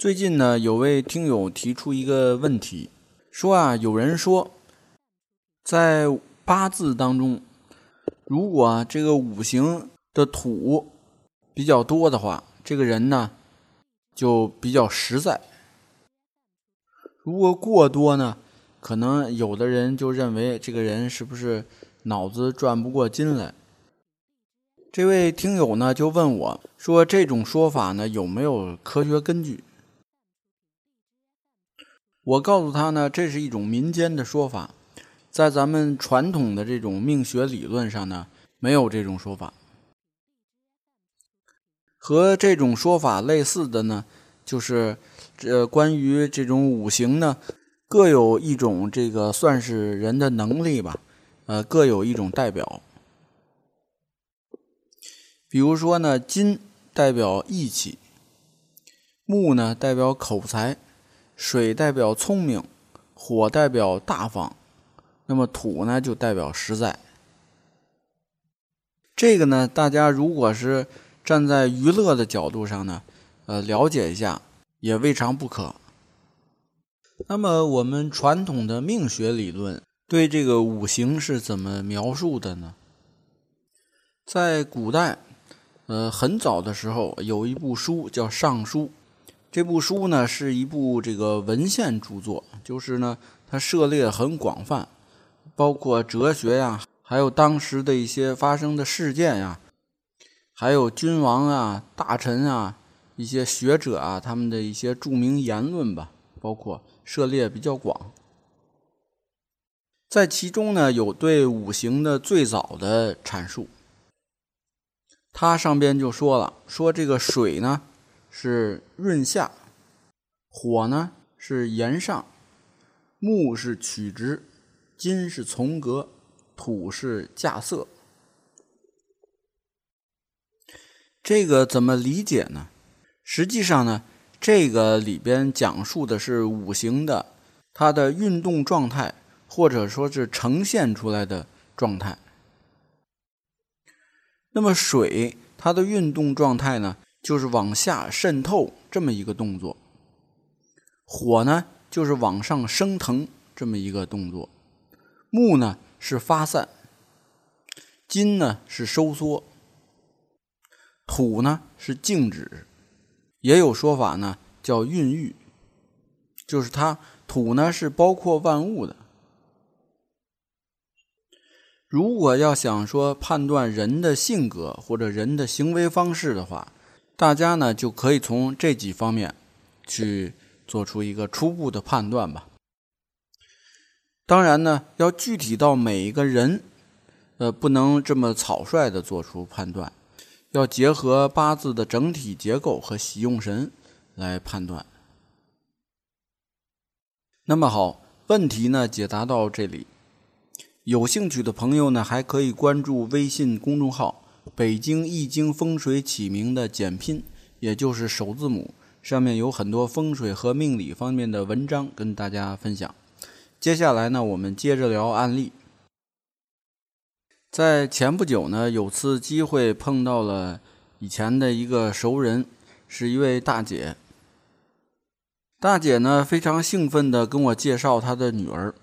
最近呢，有位听友提出一个问题，说啊，有人说，在八字当中，如果这个五行的土比较多的话，这个人呢就比较实在；如果过多呢，可能有的人就认为这个人是不是脑子转不过筋来。这位听友呢就问我说，这种说法呢有没有科学根据？我告诉他呢，这是一种民间的说法，在咱们传统的这种命学理论上呢，没有这种说法。和这种说法类似的呢，就是这关于这种五行呢，各有一种这个算是人的能力吧，呃，各有一种代表。比如说呢，金代表义气，木呢代表口才。水代表聪明，火代表大方，那么土呢就代表实在。这个呢，大家如果是站在娱乐的角度上呢，呃，了解一下也未尝不可。那么我们传统的命学理论对这个五行是怎么描述的呢？在古代，呃，很早的时候有一部书叫《尚书》。这部书呢是一部这个文献著作，就是呢它涉猎很广泛，包括哲学呀，还有当时的一些发生的事件呀，还有君王啊、大臣啊、一些学者啊他们的一些著名言论吧，包括涉猎比较广。在其中呢有对五行的最早的阐述，它上边就说了，说这个水呢。是润下，火呢是炎上，木是曲直，金是从革，土是架色。这个怎么理解呢？实际上呢，这个里边讲述的是五行的它的运动状态，或者说是呈现出来的状态。那么水它的运动状态呢？就是往下渗透这么一个动作，火呢就是往上升腾这么一个动作，木呢是发散，金呢是收缩，土呢是静止，也有说法呢叫孕育，就是它土呢是包括万物的。如果要想说判断人的性格或者人的行为方式的话，大家呢就可以从这几方面去做出一个初步的判断吧。当然呢，要具体到每一个人，呃，不能这么草率的做出判断，要结合八字的整体结构和喜用神来判断。那么好，问题呢解答到这里，有兴趣的朋友呢还可以关注微信公众号。北京易经风水起名的简拼，也就是首字母，上面有很多风水和命理方面的文章跟大家分享。接下来呢，我们接着聊案例。在前不久呢，有次机会碰到了以前的一个熟人，是一位大姐。大姐呢非常兴奋地跟我介绍她的女儿。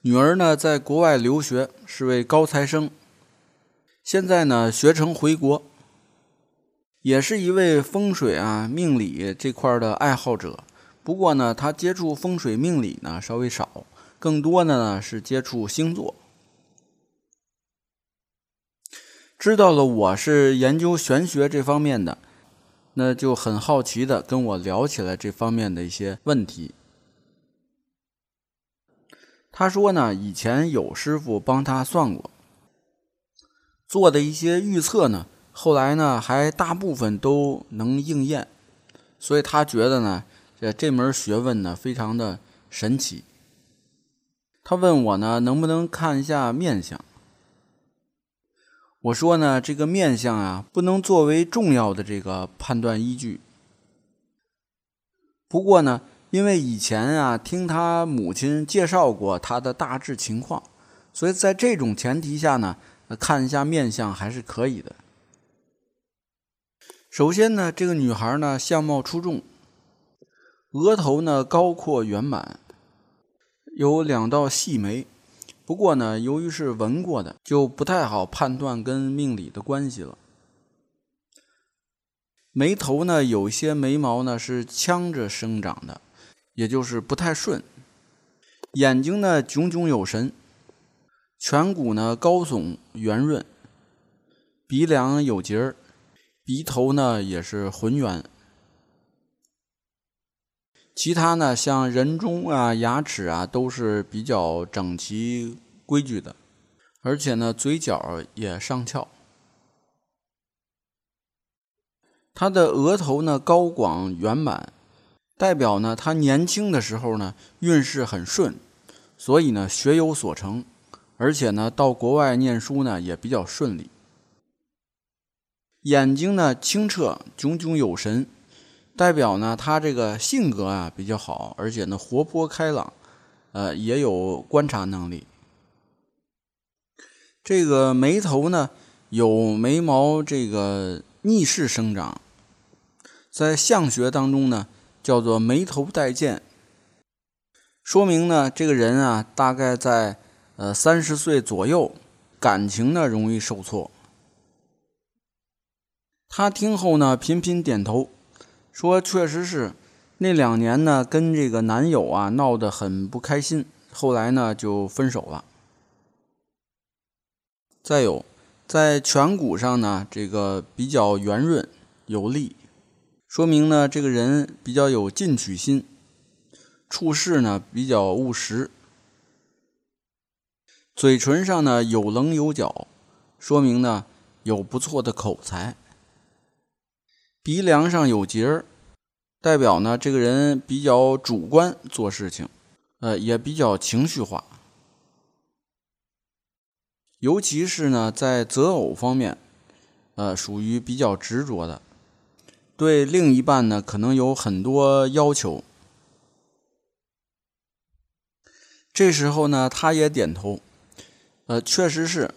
女儿呢在国外留学，是位高材生。现在呢，学成回国，也是一位风水啊、命理这块的爱好者。不过呢，他接触风水命理呢稍微少，更多的呢是接触星座。知道了我是研究玄学这方面的，那就很好奇的跟我聊起来这方面的一些问题。他说呢，以前有师傅帮他算过。做的一些预测呢，后来呢还大部分都能应验，所以他觉得呢这这门学问呢非常的神奇。他问我呢能不能看一下面相？我说呢这个面相啊不能作为重要的这个判断依据。不过呢，因为以前啊听他母亲介绍过他的大致情况，所以在这种前提下呢，看一下面相还是可以的。首先呢，这个女孩呢相貌出众，额头呢高阔圆满，有两道细眉。不过呢，由于是纹过的，就不太好判断跟命理的关系了。眉头呢，有些眉毛呢是呛着生长的，也就是不太顺。眼睛呢炯炯有神，颧骨呢高耸圆润，鼻梁有节儿，鼻头呢也是浑圆。其他呢，像人中啊、牙齿啊，都是比较整齐规矩的，而且呢，嘴角也上翘。他的额头呢高广圆满，代表呢他年轻的时候呢运势很顺，所以呢学有所成，而且呢到国外念书呢也比较顺利。眼睛呢清澈炯炯有神，代表呢他这个性格啊比较好，而且呢活泼开朗，呃也有观察能力。这个眉头呢有眉毛这个逆势生长。在相学当中呢，叫做眉头带剑，说明呢这个人啊，大概在呃三十岁左右，感情呢容易受挫。他听后呢频频点头，说确实是那两年呢跟这个男友啊闹得很不开心，后来呢就分手了。再有，在颧骨上呢，这个比较圆润有力。说明呢，这个人比较有进取心，处事呢比较务实。嘴唇上呢有棱有角，说明呢有不错的口才。鼻梁上有节儿，代表呢这个人比较主观做事情，呃也比较情绪化，尤其是呢在择偶方面，呃属于比较执着的。对另一半呢，可能有很多要求。这时候呢，他也点头，呃，确实是，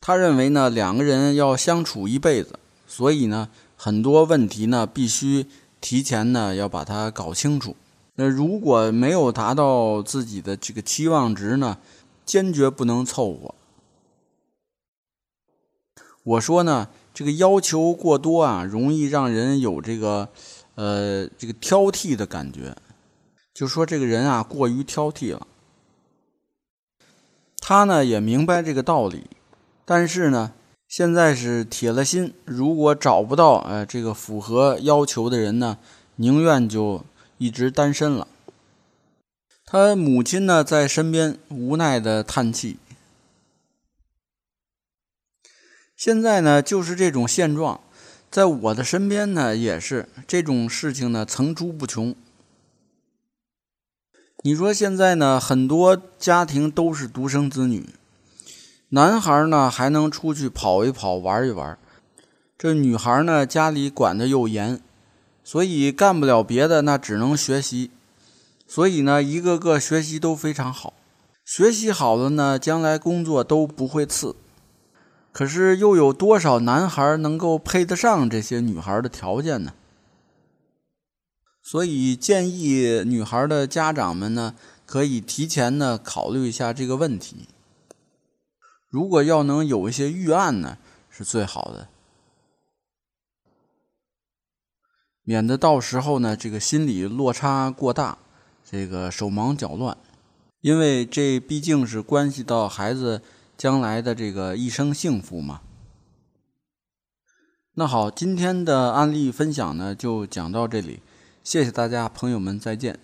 他认为呢，两个人要相处一辈子，所以呢，很多问题呢，必须提前呢要把它搞清楚。那如果没有达到自己的这个期望值呢，坚决不能凑合。我说呢。这个要求过多啊，容易让人有这个，呃，这个挑剔的感觉。就说这个人啊，过于挑剔了。他呢也明白这个道理，但是呢，现在是铁了心，如果找不到呃这个符合要求的人呢，宁愿就一直单身了。他母亲呢在身边无奈的叹气。现在呢，就是这种现状，在我的身边呢，也是这种事情呢层出不穷。你说现在呢，很多家庭都是独生子女，男孩呢还能出去跑一跑、玩一玩，这女孩呢家里管的又严，所以干不了别的，那只能学习。所以呢，一个个学习都非常好，学习好了呢，将来工作都不会次。可是又有多少男孩能够配得上这些女孩的条件呢？所以建议女孩的家长们呢，可以提前呢考虑一下这个问题。如果要能有一些预案呢，是最好的，免得到时候呢这个心理落差过大，这个手忙脚乱。因为这毕竟是关系到孩子。将来的这个一生幸福嘛？那好，今天的案例分享呢就讲到这里，谢谢大家，朋友们再见。